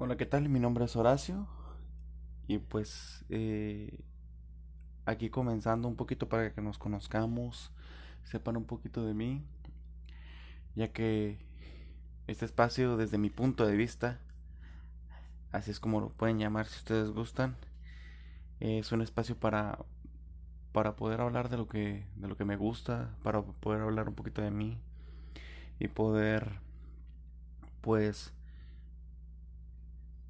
Hola, ¿qué tal? Mi nombre es Horacio y pues eh, aquí comenzando un poquito para que nos conozcamos, sepan un poquito de mí, ya que este espacio desde mi punto de vista, así es como lo pueden llamar si ustedes gustan, es un espacio para para poder hablar de lo que de lo que me gusta, para poder hablar un poquito de mí y poder pues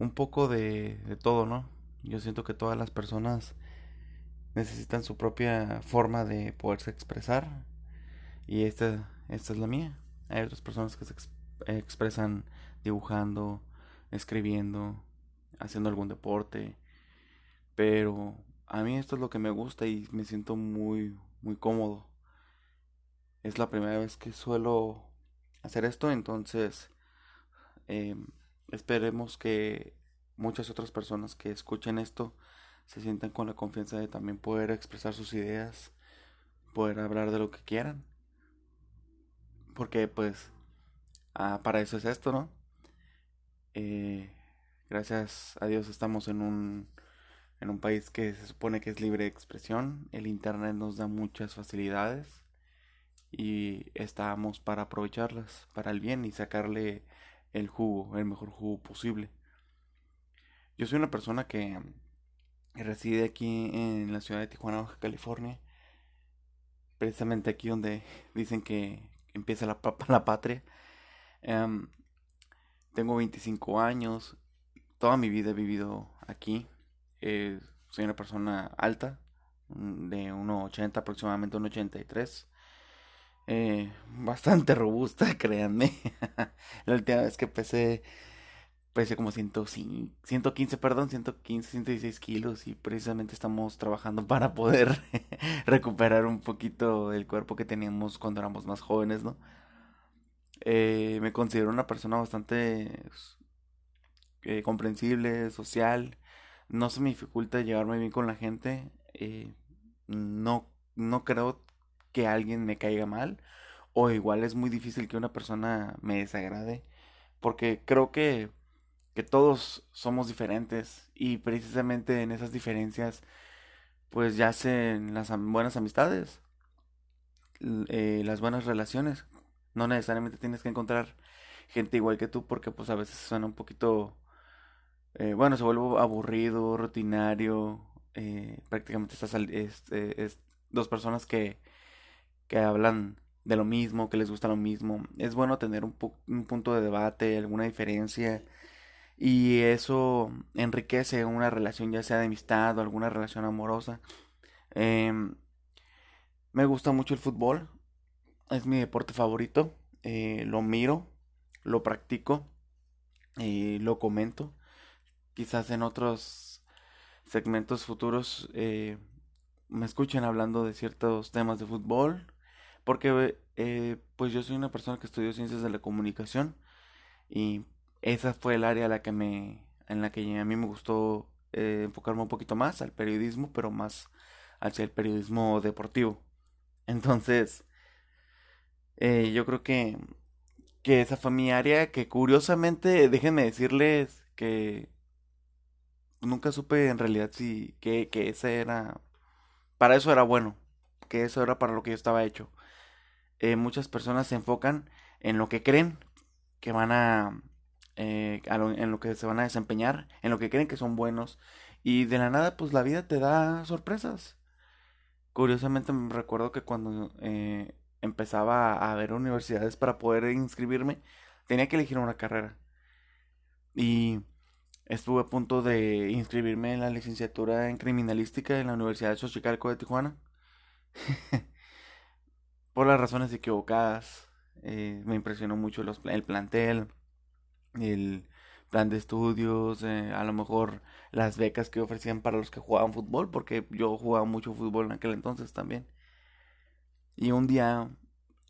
un poco de, de todo, ¿no? Yo siento que todas las personas necesitan su propia forma de poderse expresar y esta, esta es la mía. Hay otras personas que se expresan dibujando, escribiendo, haciendo algún deporte, pero a mí esto es lo que me gusta y me siento muy, muy cómodo. Es la primera vez que suelo hacer esto, entonces eh, Esperemos que muchas otras personas que escuchen esto se sientan con la confianza de también poder expresar sus ideas, poder hablar de lo que quieran. Porque pues ah, para eso es esto, ¿no? Eh, gracias a Dios estamos en un, en un país que se supone que es libre de expresión. El Internet nos da muchas facilidades y estamos para aprovecharlas para el bien y sacarle el jugo, el mejor jugo posible. Yo soy una persona que reside aquí en la ciudad de Tijuana, Baja California. Precisamente aquí donde dicen que empieza la, la patria. Em, tengo 25 años. Toda mi vida he vivido aquí. Eh, soy una persona alta, de 1,80 aproximadamente 1,83. Eh, bastante robusta, créanme. la última vez que pesé, pesé como 105, 115, perdón, 115, 116 kilos y precisamente estamos trabajando para poder recuperar un poquito el cuerpo que teníamos cuando éramos más jóvenes, ¿no? Eh, me considero una persona bastante eh, comprensible, social. No se me dificulta llevarme bien con la gente. no, no creo que alguien me caiga mal o igual es muy difícil que una persona me desagrade porque creo que, que todos somos diferentes y precisamente en esas diferencias pues ya yacen las buenas amistades, eh, las buenas relaciones. No necesariamente tienes que encontrar gente igual que tú porque pues a veces suena un poquito, eh, bueno, se vuelve aburrido, rutinario, eh, prácticamente estás este, es, dos personas que que hablan de lo mismo, que les gusta lo mismo. Es bueno tener un, un punto de debate, alguna diferencia. Y eso enriquece una relación, ya sea de amistad o alguna relación amorosa. Em, me gusta mucho el fútbol. Es mi deporte favorito. Eh, lo miro, lo practico, y lo comento. Quizás en otros segmentos futuros eh, me escuchen hablando de ciertos temas de fútbol porque eh, pues yo soy una persona que estudió ciencias de la comunicación y esa fue el área a la que me, en la que a mí me gustó eh, enfocarme un poquito más al periodismo, pero más hacia el periodismo deportivo. Entonces, eh, yo creo que, que esa fue mi área que curiosamente, déjenme decirles que nunca supe en realidad si que, que ese era, para eso era bueno, que eso era para lo que yo estaba hecho. Eh, muchas personas se enfocan en lo que creen que van a, eh, en lo que se van a desempeñar, en lo que creen que son buenos y de la nada pues la vida te da sorpresas. Curiosamente me recuerdo que cuando eh, empezaba a ver universidades para poder inscribirme, tenía que elegir una carrera. Y estuve a punto de inscribirme en la licenciatura en criminalística en la Universidad de Xochicalco de Tijuana. por las razones equivocadas. Eh, me impresionó mucho los, el plantel, el plan de estudios, eh, a lo mejor las becas que ofrecían para los que jugaban fútbol, porque yo jugaba mucho fútbol en aquel entonces también. Y un día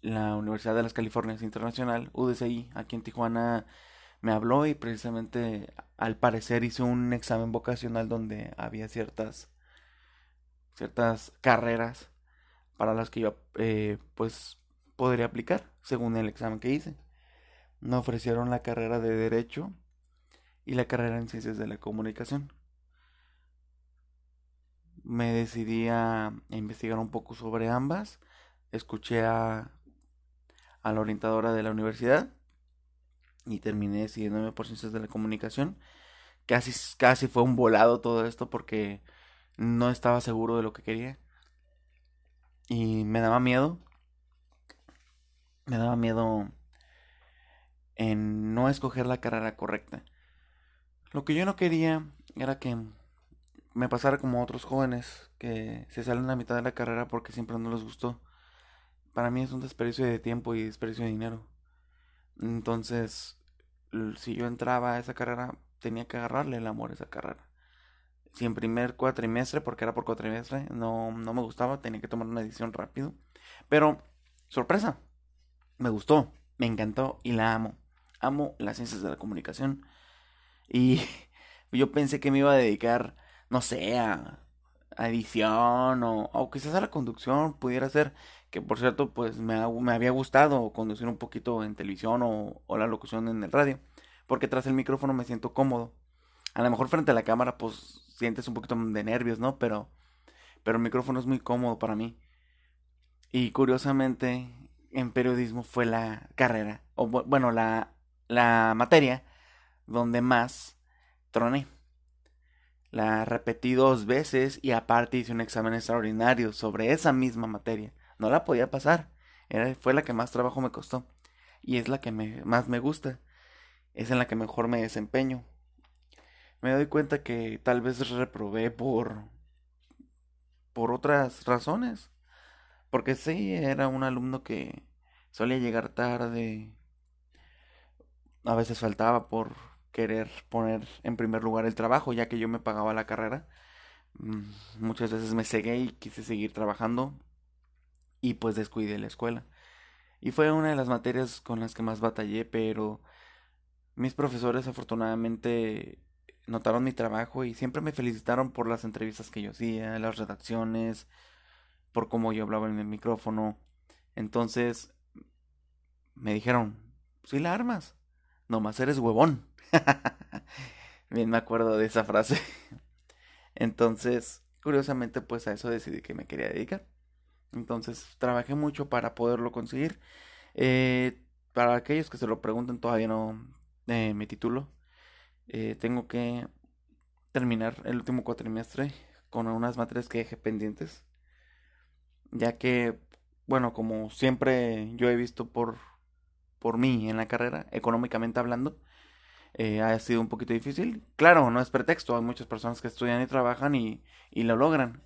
la Universidad de las Californias Internacional, UDCI, aquí en Tijuana, me habló y precisamente al parecer hizo un examen vocacional donde había ciertas ciertas carreras para las que yo eh, pues podría aplicar según el examen que hice. Me ofrecieron la carrera de derecho y la carrera en ciencias de la comunicación. Me decidí a investigar un poco sobre ambas. Escuché a, a la orientadora de la universidad y terminé decidiéndome por ciencias de la comunicación. Casi, casi fue un volado todo esto porque no estaba seguro de lo que quería. Y me daba miedo. Me daba miedo en no escoger la carrera correcta. Lo que yo no quería era que me pasara como otros jóvenes que se salen a la mitad de la carrera porque siempre no les gustó. Para mí es un desperdicio de tiempo y desperdicio de dinero. Entonces, si yo entraba a esa carrera, tenía que agarrarle el amor a esa carrera. Si en primer cuatrimestre, porque era por cuatrimestre, no, no me gustaba, tenía que tomar una decisión rápido. Pero, sorpresa, me gustó, me encantó y la amo. Amo las ciencias de la comunicación. Y yo pensé que me iba a dedicar, no sé, a, edición o, o quizás a la conducción, pudiera ser que por cierto, pues me, me había gustado conducir un poquito en televisión o, o, la locución en el radio, porque tras el micrófono me siento cómodo. A lo mejor frente a la cámara, pues sientes un poquito de nervios, ¿no? Pero, pero el micrófono es muy cómodo para mí. Y curiosamente, en periodismo fue la carrera, o bueno, la, la materia donde más troné. La repetí dos veces y aparte hice un examen extraordinario sobre esa misma materia. No la podía pasar. Era, fue la que más trabajo me costó. Y es la que más me gusta. Es en la que mejor me desempeño. Me doy cuenta que tal vez reprobé por. por otras razones. Porque sí, era un alumno que solía llegar tarde. A veces faltaba por querer poner en primer lugar el trabajo, ya que yo me pagaba la carrera. Mm, muchas veces me cegué y quise seguir trabajando y pues descuidé la escuela. Y fue una de las materias con las que más batallé, pero mis profesores afortunadamente notaron mi trabajo y siempre me felicitaron por las entrevistas que yo hacía, las redacciones, por cómo yo hablaba en el micrófono. Entonces me dijeron, si la armas, nomás eres huevón. Bien me acuerdo de esa frase. Entonces, curiosamente, pues a eso decidí que me quería dedicar. Entonces trabajé mucho para poderlo conseguir. Eh, para aquellos que se lo pregunten, todavía no eh, me titulo. Eh, tengo que terminar el último cuatrimestre con unas materias que dejé pendientes. Ya que, bueno, como siempre yo he visto por, por mí en la carrera, económicamente hablando, ha sido un poquito difícil. Claro, no es pretexto, hay muchas personas que estudian y trabajan y, y lo logran.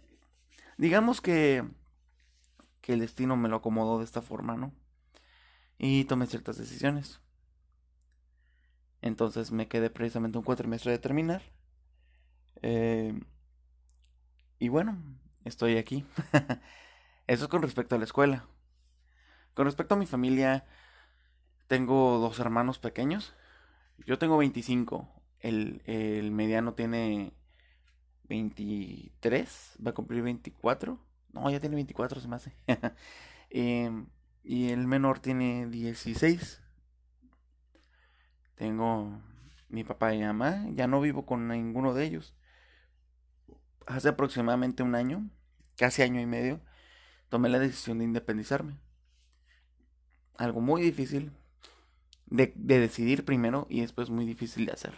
Digamos que que el destino me lo acomodó de esta forma, ¿no? Y tomé ciertas decisiones. Entonces me quedé precisamente un cuatrimestre de terminar. Eh, y bueno, estoy aquí. Eso es con respecto a la escuela. Con respecto a mi familia, tengo dos hermanos pequeños. Yo tengo 25. El, el mediano tiene 23. Va a cumplir 24. No, ya tiene 24, se me hace. Em, y el menor tiene 16. Tengo mi papá y mamá. Ya no vivo con ninguno de ellos. Hace aproximadamente un año, casi año y medio, tomé la decisión de independizarme. Algo muy difícil de, de decidir primero y después muy difícil de hacer.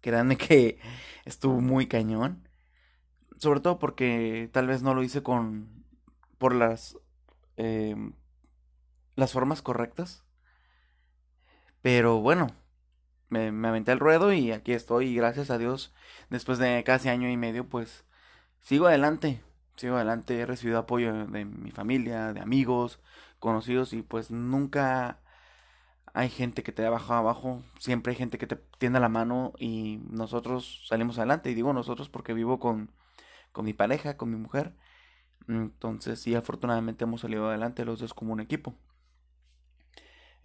Créanme que estuvo muy cañón sobre todo porque tal vez no lo hice con por las em, las formas correctas pero bueno me, aventé el ruedo y aquí estoy y gracias a Dios después de casi año y medio pues sigo adelante sigo adelante he recibido apoyo de mi familia de amigos conocidos y pues nunca hay gente que te da abajo abajo, siempre hay gente que te tiende la mano y nosotros salimos adelante. Y digo nosotros porque vivo con, con mi pareja, con mi mujer. Entonces sí, afortunadamente hemos salido adelante los dos como un equipo.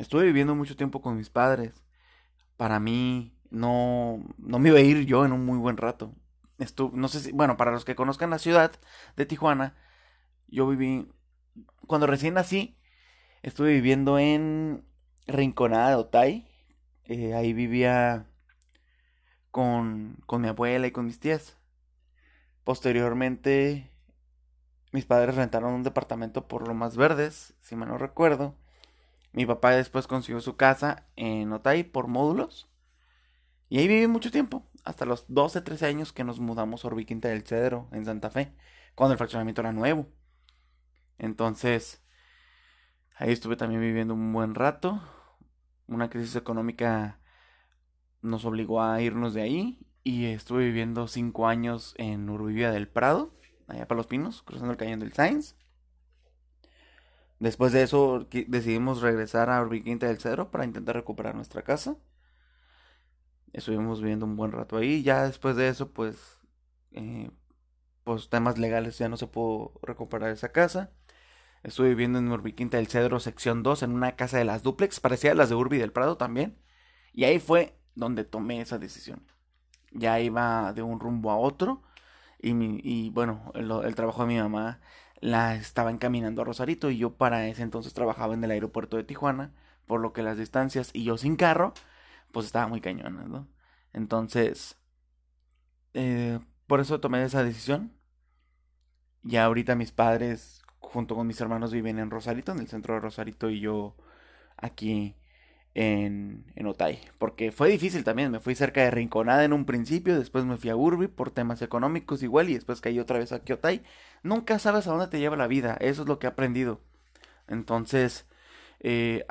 Estuve viviendo mucho tiempo con mis padres. Para mí no, no me iba a ir yo en un muy buen rato. Estuve, no sé si, bueno, para los que conozcan la ciudad de Tijuana, yo viví, cuando recién nací, estuve viviendo en Rinconada de Otay. Eh, ahí vivía con, con mi abuela y con mis tías. Posteriormente, mis padres rentaron un departamento por lo más verdes, si mal no recuerdo. Mi papá después consiguió su casa en Otay por módulos. Y ahí viví mucho tiempo, hasta los 12, 13 años que nos mudamos a Orbiquinta del Cedro, en Santa Fe, cuando el fraccionamiento era nuevo. Entonces, ahí estuve también viviendo un buen rato. Una crisis económica nos obligó a irnos de ahí y estuve viviendo 5 años en Urbivia del Prado, allá para Los Pinos, cruzando el cañón del Sainz. Después de eso decidimos regresar a Urbiquinta del Cedro para intentar recuperar nuestra casa. Estuvimos viviendo un buen rato ahí. Ya después de eso, pues, eh, pues temas legales ya no se pudo recuperar esa casa. Estuve viviendo en Urbiquinta del Cedro, sección 2, en una casa de las duplex, parecía las de Urbi del Prado también. Y ahí fue donde tomé esa decisión. Ya iba de un rumbo a otro. Y, y bueno, el trabajo de mi mamá la estaba encaminando a Rosarito y yo para ese entonces trabajaba en el aeropuerto de Tijuana, por lo que las distancias y yo sin carro, pues estaba muy cañona, ¿no? Entonces, eh, por eso tomé esa decisión. Ya ahorita mis padres, junto con mis hermanos, viven en Rosarito, en el centro de Rosarito, y yo aquí en, en Otay. Porque fue difícil también. Me fui cerca de Rinconada en un principio. Después me fui a Urbi por temas económicos igual. Y después caí otra vez aquí a Otay. Nunca sabes a dónde te lleva la vida. Eso es lo que he aprendido. Entonces, eh,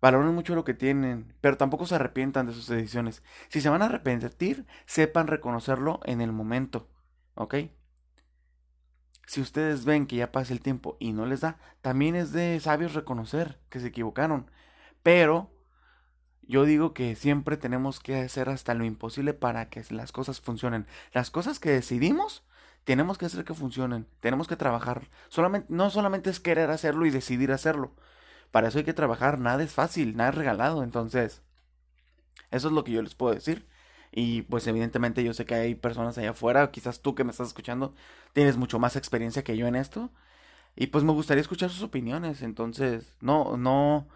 valoren mucho lo que tienen. Pero tampoco se arrepientan de sus decisiones. Si se van a arrepentir, sepan reconocerlo en el momento. ¿Ok? Si ustedes ven que ya pasa el tiempo y no les da, también es de sabios reconocer que se equivocaron. Pero yo digo que siempre tenemos que hacer hasta lo imposible para que las cosas funcionen. Las cosas que decidimos, tenemos que hacer que funcionen. Tenemos que trabajar. Solamente, no solamente es querer hacerlo y decidir hacerlo. Para eso hay que trabajar. Nada es fácil, nada es regalado. Entonces, eso es lo que yo les puedo decir. Y pues evidentemente yo sé que hay personas allá afuera, quizás tú que me estás escuchando, tienes mucho más experiencia que yo en esto. Y pues me gustaría escuchar sus opiniones. Entonces, no, no,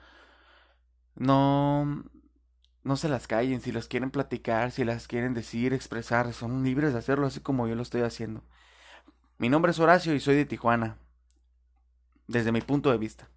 no, no se las callen, si las quieren platicar, si las quieren decir, expresar, son libres de hacerlo así como yo lo estoy haciendo. Mi nombre es Horacio y soy de Tijuana, desde mi punto de vista.